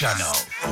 Channel.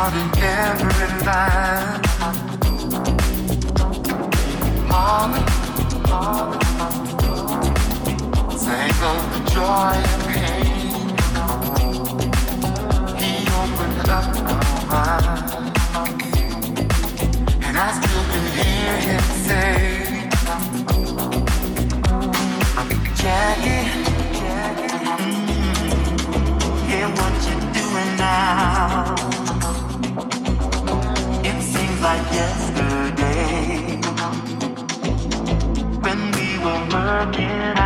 heart in every line. Harmony, sing of the joy and pain. He opened up my mind, and I still can hear him say, Jackie. Jackie. Mm, hear what you're doing now yesterday when we were working.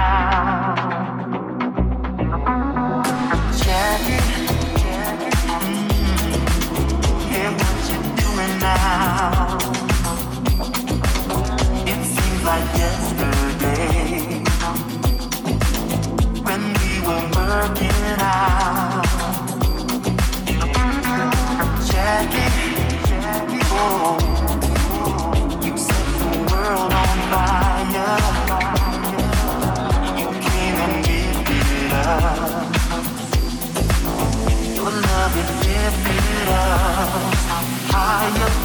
I love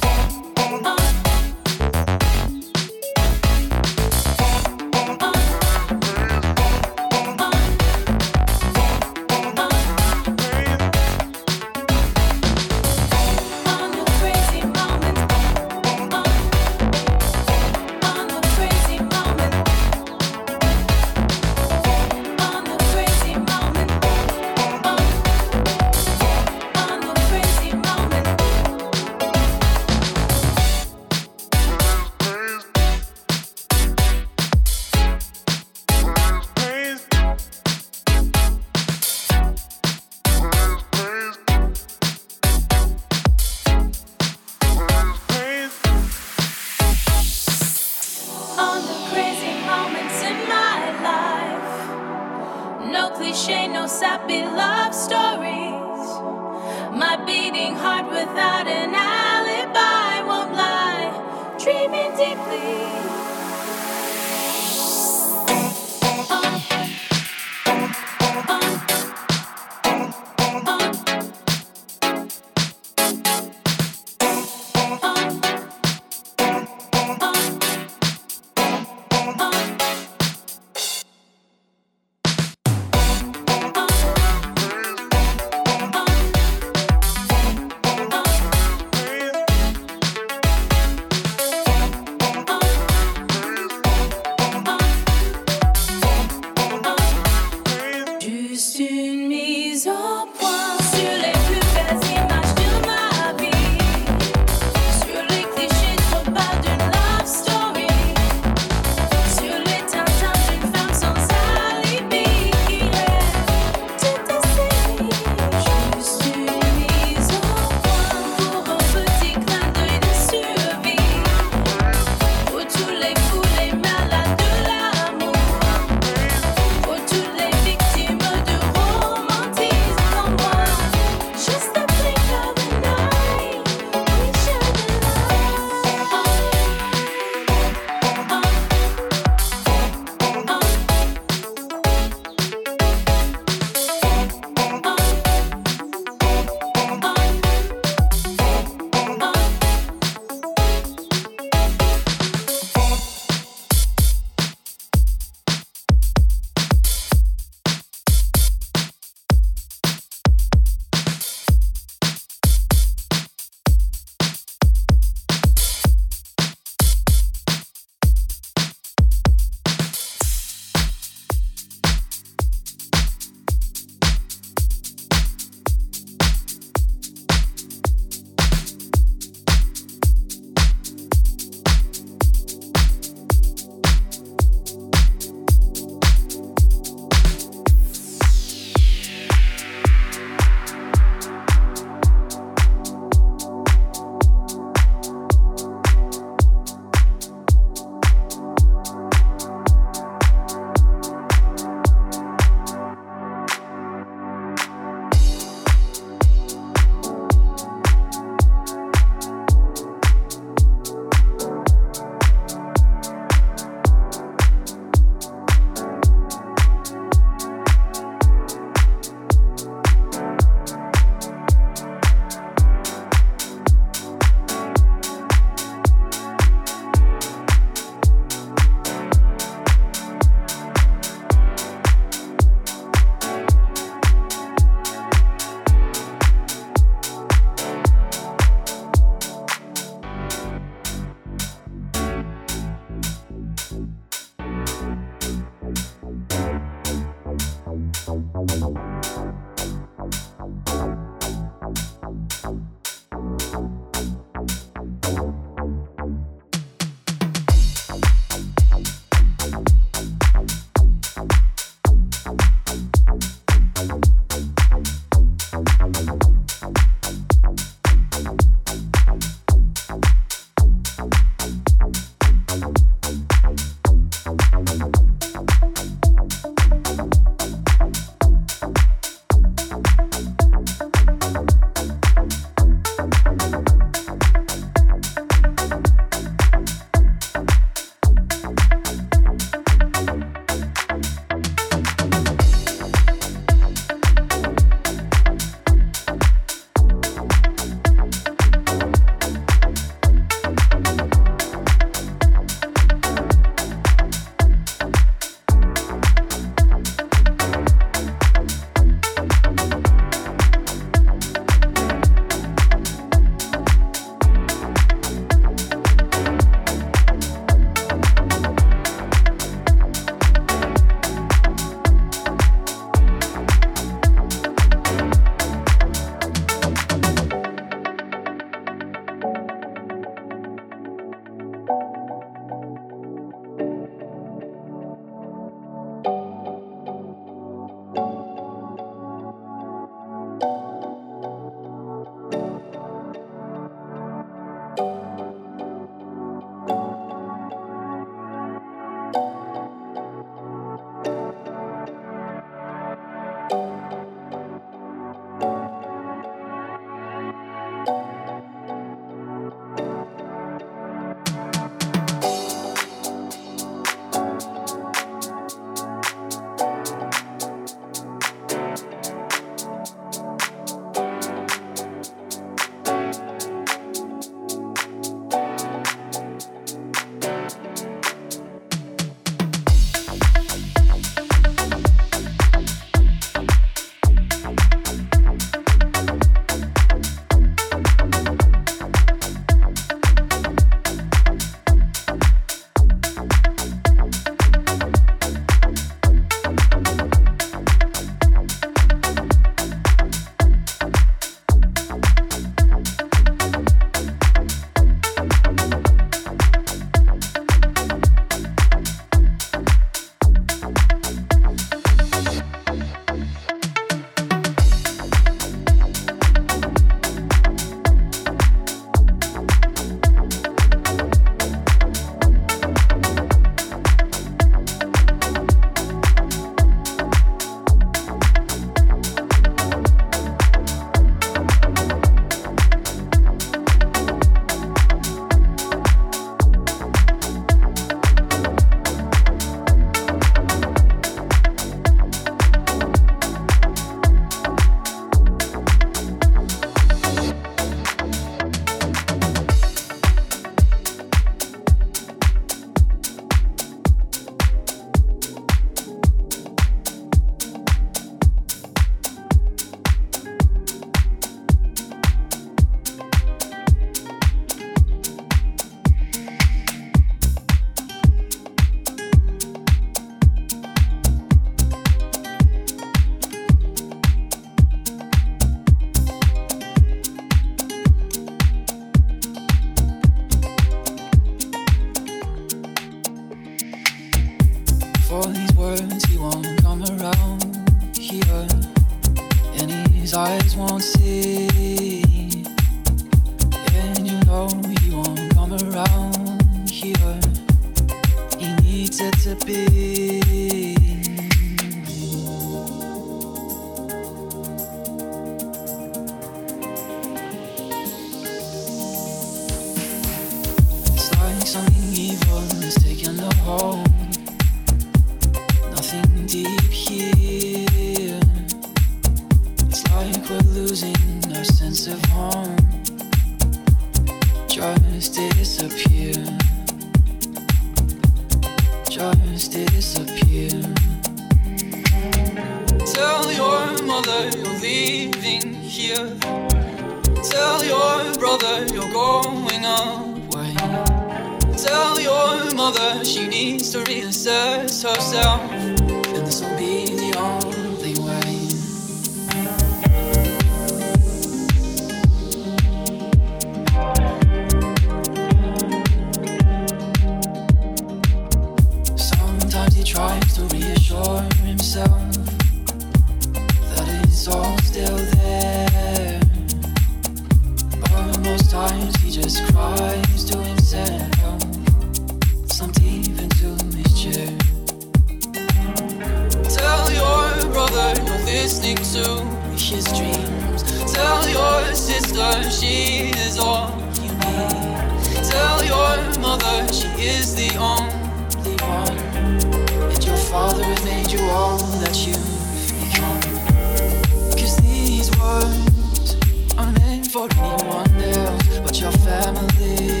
for anyone else but your family.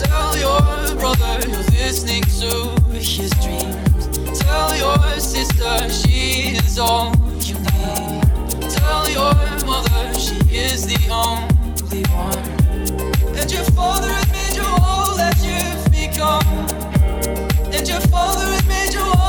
Tell your brother you're listening to his dreams. Tell your sister she is all you need. Tell your mother she is the only one. And your father has made you all that you've become. And your father has made you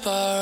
If